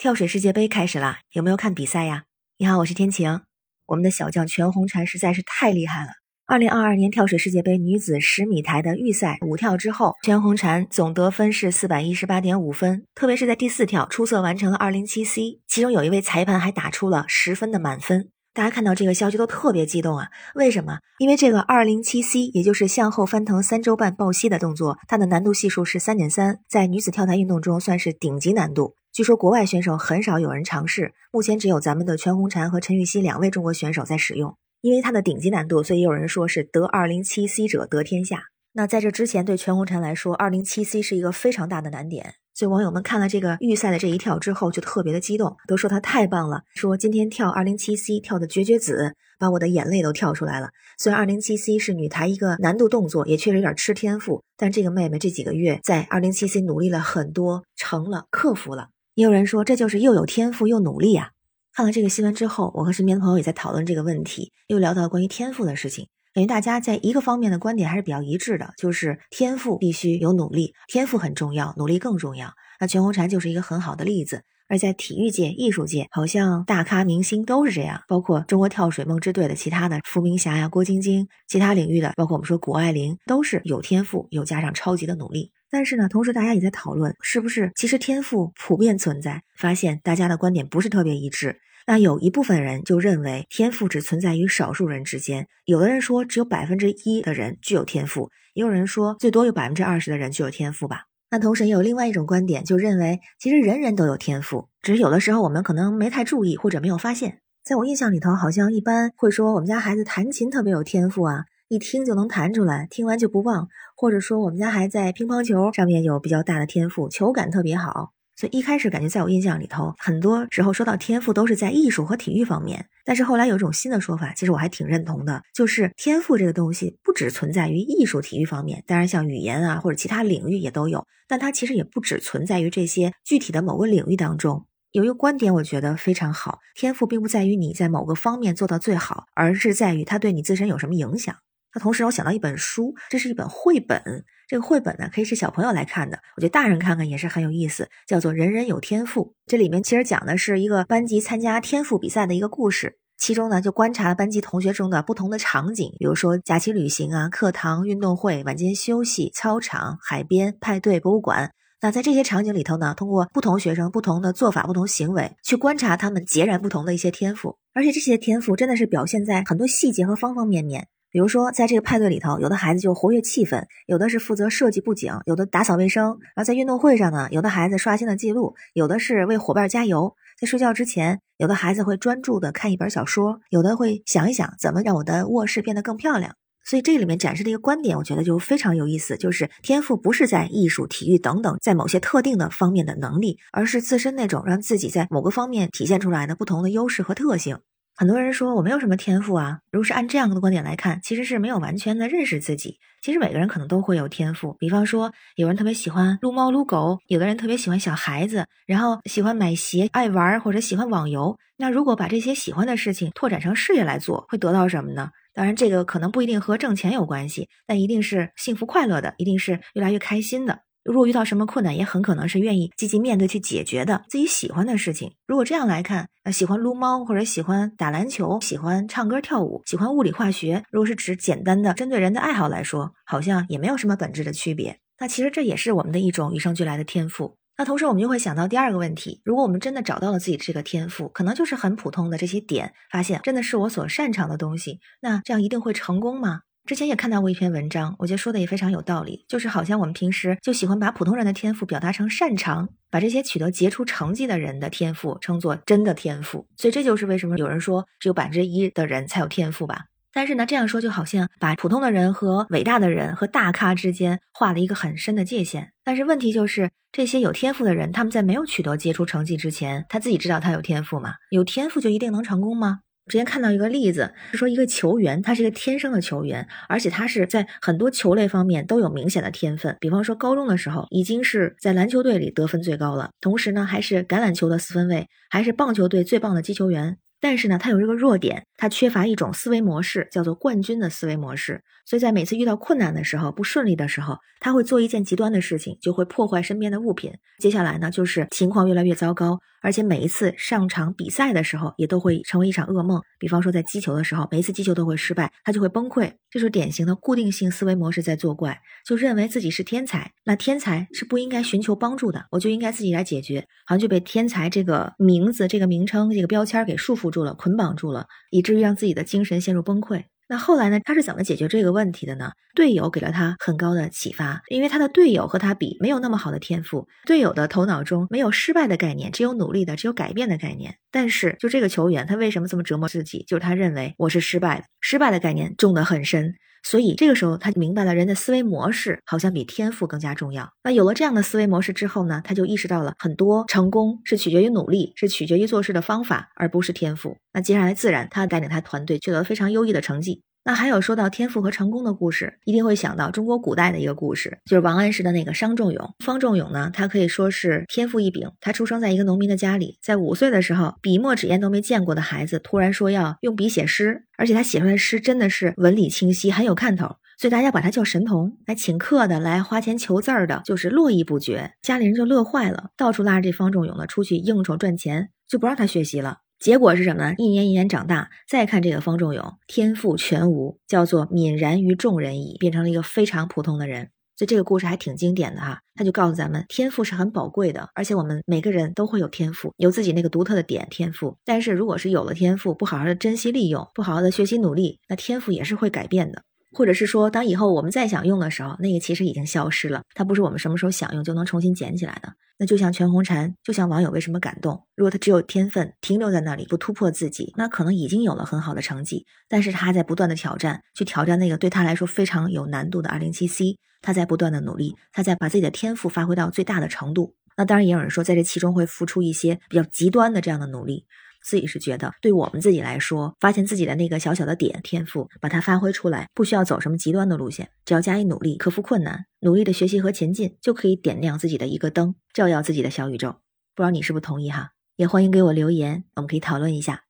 跳水世界杯开始了，有没有看比赛呀？你好，我是天晴。我们的小将全红婵实在是太厉害了。二零二二年跳水世界杯女子十米台的预赛五跳之后，全红婵总得分是四百一十八点五分，特别是在第四跳出色完成了二零七 C，其中有一位裁判还打出了十分的满分。大家看到这个消息都特别激动啊！为什么？因为这个二零七 C，也就是向后翻腾三周半抱膝的动作，它的难度系数是三点三，在女子跳台运动中算是顶级难度。据说国外选手很少有人尝试，目前只有咱们的全红婵和陈芋汐两位中国选手在使用。因为它的顶级难度，所以有人说是得二零七 C 者得天下。那在这之前，对全红婵来说，二零七 C 是一个非常大的难点。所以网友们看了这个预赛的这一跳之后，就特别的激动，都说她太棒了，说今天跳二零七 C 跳的绝绝子，把我的眼泪都跳出来了。虽然二零七 C 是女台一个难度动作，也确实有点吃天赋，但这个妹妹这几个月在二零七 C 努力了很多，成了，克服了。也有人说这就是又有天赋又努力啊。看了这个新闻之后，我和身边的朋友也在讨论这个问题，又聊到关于天赋的事情。感觉大家在一个方面的观点还是比较一致的，就是天赋必须有努力，天赋很重要，努力更重要。那全红婵就是一个很好的例子。而在体育界、艺术界，好像大咖明星都是这样，包括中国跳水梦之队的其他的伏明霞呀、郭晶晶，其他领域的，包括我们说谷爱凌，都是有天赋，又加上超级的努力。但是呢，同时大家也在讨论，是不是其实天赋普遍存在？发现大家的观点不是特别一致。那有一部分人就认为天赋只存在于少数人之间，有的人说只有百分之一的人具有天赋，也有人说最多有百分之二十的人具有天赋吧。那同时也有另外一种观点，就认为其实人人都有天赋，只是有的时候我们可能没太注意或者没有发现。在我印象里头，好像一般会说我们家孩子弹琴特别有天赋啊，一听就能弹出来，听完就不忘，或者说我们家孩子在乒乓球上面有比较大的天赋，球感特别好。所以一开始感觉在我印象里头，很多时候说到天赋都是在艺术和体育方面。但是后来有一种新的说法，其实我还挺认同的，就是天赋这个东西不只存在于艺术、体育方面，当然像语言啊或者其他领域也都有。但它其实也不只存在于这些具体的某个领域当中。有一个观点我觉得非常好，天赋并不在于你在某个方面做到最好，而是在于它对你自身有什么影响。那同时我想到一本书，这是一本绘本。这个绘本呢，可以是小朋友来看的，我觉得大人看看也是很有意思，叫做《人人有天赋》。这里面其实讲的是一个班级参加天赋比赛的一个故事，其中呢就观察了班级同学中的不同的场景，比如说假期旅行啊、课堂、运动会、晚间休息、操场、海边、派对、博物馆。那在这些场景里头呢，通过不同学生不同的做法、不同行为，去观察他们截然不同的一些天赋，而且这些天赋真的是表现在很多细节和方方面面。比如说，在这个派对里头，有的孩子就活跃气氛，有的是负责设计布景，有的打扫卫生。然后在运动会上呢，有的孩子刷新了记录，有的是为伙伴加油。在睡觉之前，有的孩子会专注的看一本小说，有的会想一想怎么让我的卧室变得更漂亮。所以这里面展示的一个观点，我觉得就非常有意思，就是天赋不是在艺术、体育等等，在某些特定的方面的能力，而是自身那种让自己在某个方面体现出来的不同的优势和特性。很多人说我没有什么天赋啊。如果是按这样的观点来看，其实是没有完全的认识自己。其实每个人可能都会有天赋。比方说，有人特别喜欢撸猫撸狗，有的人特别喜欢小孩子，然后喜欢买鞋、爱玩或者喜欢网游。那如果把这些喜欢的事情拓展成事业来做，会得到什么呢？当然，这个可能不一定和挣钱有关系，但一定是幸福快乐的，一定是越来越开心的。如果遇到什么困难，也很可能是愿意积极面对去解决的自己喜欢的事情。如果这样来看，呃，喜欢撸猫或者喜欢打篮球、喜欢唱歌跳舞、喜欢物理化学，如果是指简单的针对人的爱好来说，好像也没有什么本质的区别。那其实这也是我们的一种与生俱来的天赋。那同时我们就会想到第二个问题：如果我们真的找到了自己这个天赋，可能就是很普通的这些点，发现真的是我所擅长的东西，那这样一定会成功吗？之前也看到过一篇文章，我觉得说的也非常有道理，就是好像我们平时就喜欢把普通人的天赋表达成擅长，把这些取得杰出成绩的人的天赋称作真的天赋，所以这就是为什么有人说只有百分之一的人才有天赋吧。但是呢，这样说就好像把普通的人和伟大的人和大咖之间画了一个很深的界限。但是问题就是，这些有天赋的人，他们在没有取得杰出成绩之前，他自己知道他有天赋吗？有天赋就一定能成功吗？之前看到一个例子，是说一个球员，他是一个天生的球员，而且他是在很多球类方面都有明显的天分。比方说，高中的时候已经是在篮球队里得分最高了，同时呢，还是橄榄球的四分卫，还是棒球队最棒的击球员。但是呢，他有这个弱点，他缺乏一种思维模式，叫做冠军的思维模式。所以在每次遇到困难的时候、不顺利的时候，他会做一件极端的事情，就会破坏身边的物品。接下来呢，就是情况越来越糟糕，而且每一次上场比赛的时候，也都会成为一场噩梦。比方说在击球的时候，每一次击球都会失败，他就会崩溃。这是典型的固定性思维模式在作怪，就认为自己是天才，那天才是不应该寻求帮助的，我就应该自己来解决，好像就被天才这个名字、这个名称、这个标签给束缚住了、捆绑住了，以至于让自己的精神陷入崩溃。那后来呢？他是怎么解决这个问题的呢？队友给了他很高的启发，因为他的队友和他比没有那么好的天赋，队友的头脑中没有失败的概念，只有努力的，只有改变的概念。但是就这个球员，他为什么这么折磨自己？就是他认为我是失败的，失败的概念种得很深。所以这个时候，他明白了人的思维模式好像比天赋更加重要。那有了这样的思维模式之后呢，他就意识到了很多成功是取决于努力，是取决于做事的方法，而不是天赋。那接下来自然他带领他团队取得了非常优异的成绩。那还有说到天赋和成功的故事，一定会想到中国古代的一个故事，就是王安石的那个商仲永。方仲永呢，他可以说是天赋异禀。他出生在一个农民的家里，在五岁的时候，笔墨纸砚都没见过的孩子，突然说要用笔写诗，而且他写出来的诗真的是文理清晰，很有看头，所以大家把他叫神童。来请客的，来花钱求字儿的，就是络绎不绝。家里人就乐坏了，到处拉着这方仲永呢出去应酬赚钱，就不让他学习了。结果是什么呢？一年一年长大，再看这个方仲永，天赋全无，叫做泯然于众人矣，变成了一个非常普通的人。所以这个故事还挺经典的哈，他就告诉咱们，天赋是很宝贵的，而且我们每个人都会有天赋，有自己那个独特的点天赋。但是如果是有了天赋，不好好的珍惜利用，不好好的学习努力，那天赋也是会改变的。或者是说，当以后我们再想用的时候，那个其实已经消失了，它不是我们什么时候想用就能重新捡起来的。那就像全红婵，就像网友为什么感动？如果他只有天分，停留在那里不突破自己，那可能已经有了很好的成绩。但是他还在不断的挑战，去挑战那个对他来说非常有难度的二零七 C。他在不断的努力，他在把自己的天赋发挥到最大的程度。那当然也有人说，在这其中会付出一些比较极端的这样的努力。自己是觉得，对我们自己来说，发现自己的那个小小的点天赋，把它发挥出来，不需要走什么极端的路线，只要加以努力，克服困难，努力的学习和前进，就可以点亮自己的一个灯，照耀自己的小宇宙。不知道你是不是同意哈？也欢迎给我留言，我们可以讨论一下。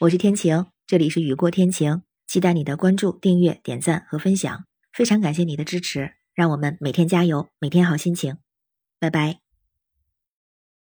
我是天晴，这里是雨过天晴，期待你的关注、订阅、点赞和分享，非常感谢你的支持，让我们每天加油，每天好心情，拜拜。